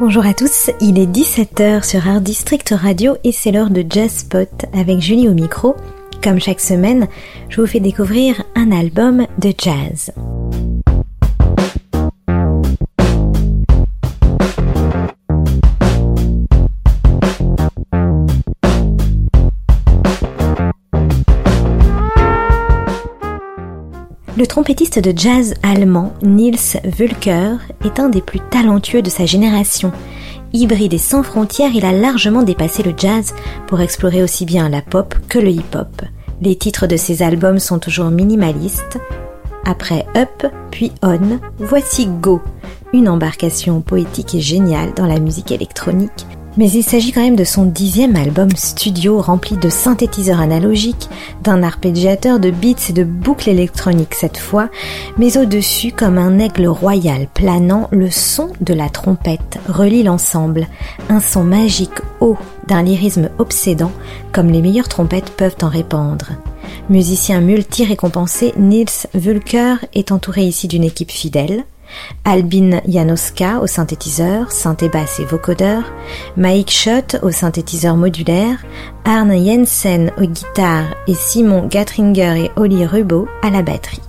Bonjour à tous, il est 17h sur Art District Radio et c'est l'heure de Jazz Spot avec Julie au micro. Comme chaque semaine, je vous fais découvrir un album de jazz. Le trompettiste de jazz allemand Niels Wülker est un des plus talentueux de sa génération. Hybride et sans frontières, il a largement dépassé le jazz pour explorer aussi bien la pop que le hip-hop. Les titres de ses albums sont toujours minimalistes. Après Up, puis On, voici Go, une embarcation poétique et géniale dans la musique électronique mais il s'agit quand même de son dixième album studio rempli de synthétiseurs analogiques, d'un arpégiateur de beats et de boucles électroniques cette fois, mais au-dessus, comme un aigle royal planant, le son de la trompette relie l'ensemble, un son magique haut d'un lyrisme obsédant, comme les meilleures trompettes peuvent en répandre. Musicien multi-récompensé, Nils Wulker est entouré ici d'une équipe fidèle, Albin Janoska au synthétiseur, synthé basse et vocodeur, Mike Schott au synthétiseur modulaire, Arne Jensen aux guitares et Simon Gatringer et Oli Rubo à la batterie.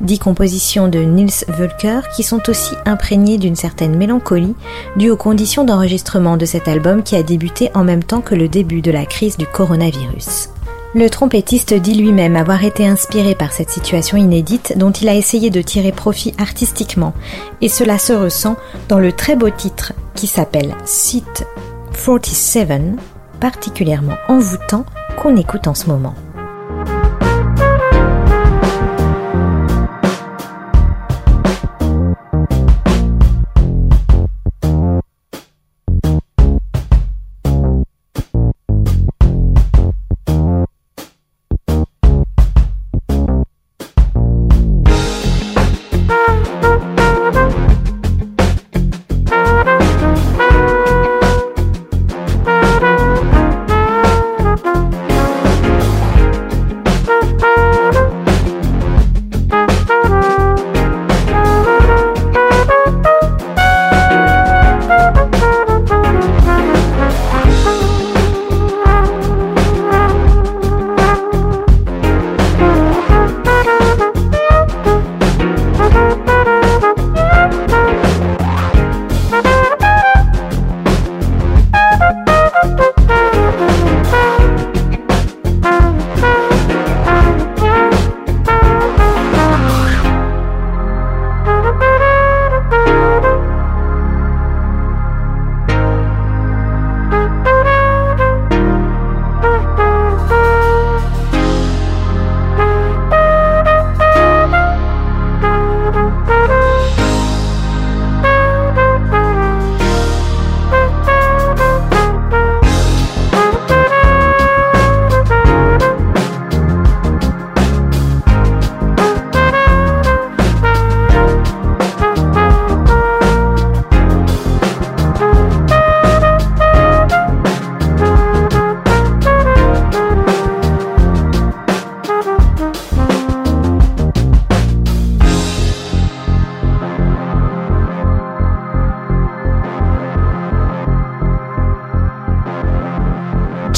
Dix compositions de Nils Wölker qui sont aussi imprégnées d'une certaine mélancolie due aux conditions d'enregistrement de cet album qui a débuté en même temps que le début de la crise du coronavirus. Le trompettiste dit lui-même avoir été inspiré par cette situation inédite dont il a essayé de tirer profit artistiquement, et cela se ressent dans le très beau titre qui s'appelle Seat 47, particulièrement envoûtant qu'on écoute en ce moment.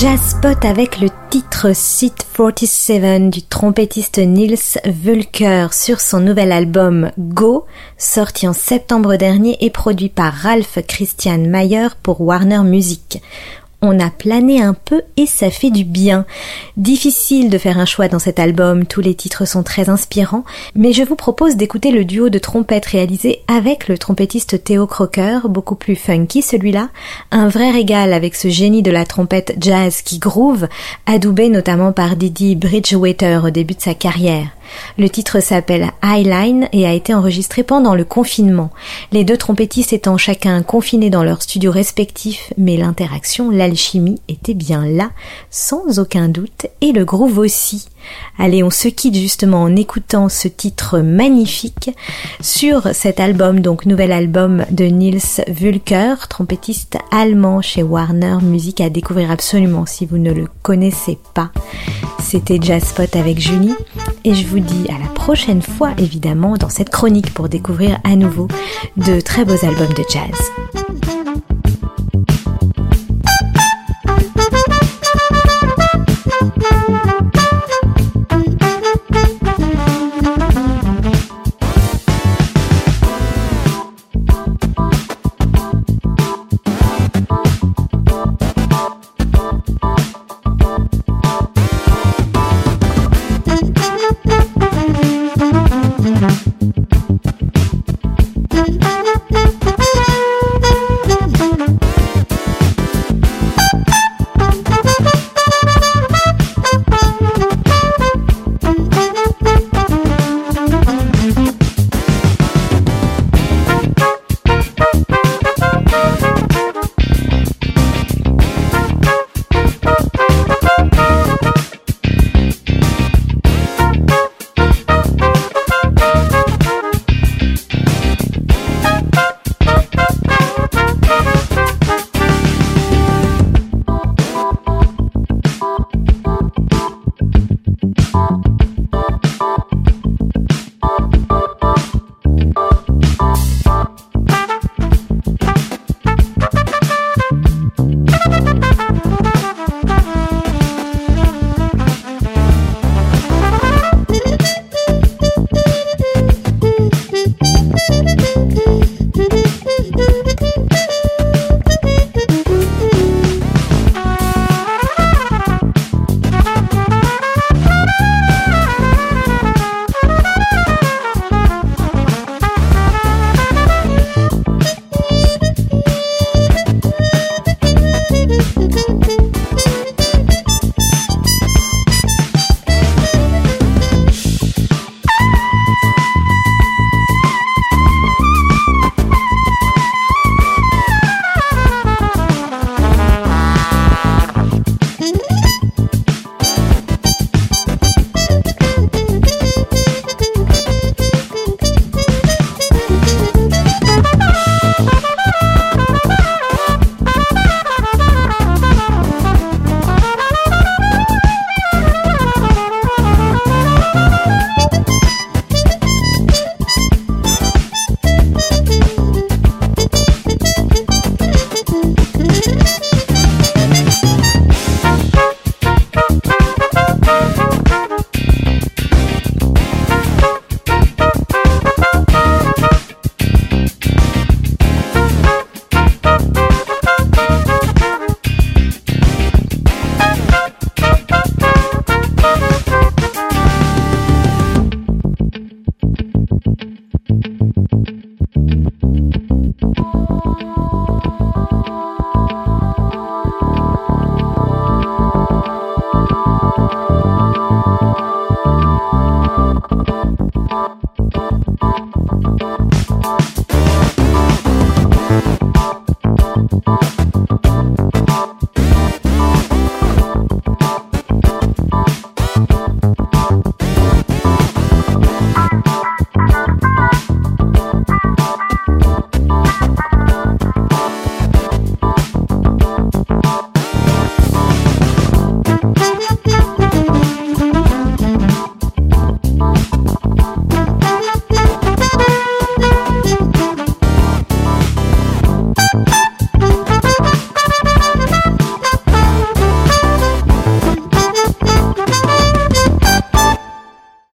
Jazz Spot avec le titre Seat 47 du trompettiste Nils Wulker sur son nouvel album Go, sorti en septembre dernier et produit par Ralph Christian Mayer pour Warner Music on a plané un peu et ça fait du bien. Difficile de faire un choix dans cet album, tous les titres sont très inspirants, mais je vous propose d'écouter le duo de trompettes réalisé avec le trompettiste Theo Crocker, beaucoup plus funky celui-là, un vrai régal avec ce génie de la trompette jazz qui groove, adoubé notamment par Didi Bridgewater au début de sa carrière. Le titre s'appelle Highline et a été enregistré pendant le confinement. Les deux trompettistes étant chacun confinés dans leurs studios respectifs, mais l'interaction, l'alchimie était bien là, sans aucun doute, et le groove aussi. Allez, on se quitte justement en écoutant ce titre magnifique sur cet album, donc nouvel album de Nils Wulker, trompettiste allemand chez Warner Music à découvrir absolument si vous ne le connaissez pas. C'était Jazz Spot avec Julie et je vous dis à la prochaine fois évidemment dans cette chronique pour découvrir à nouveau de très beaux albums de jazz.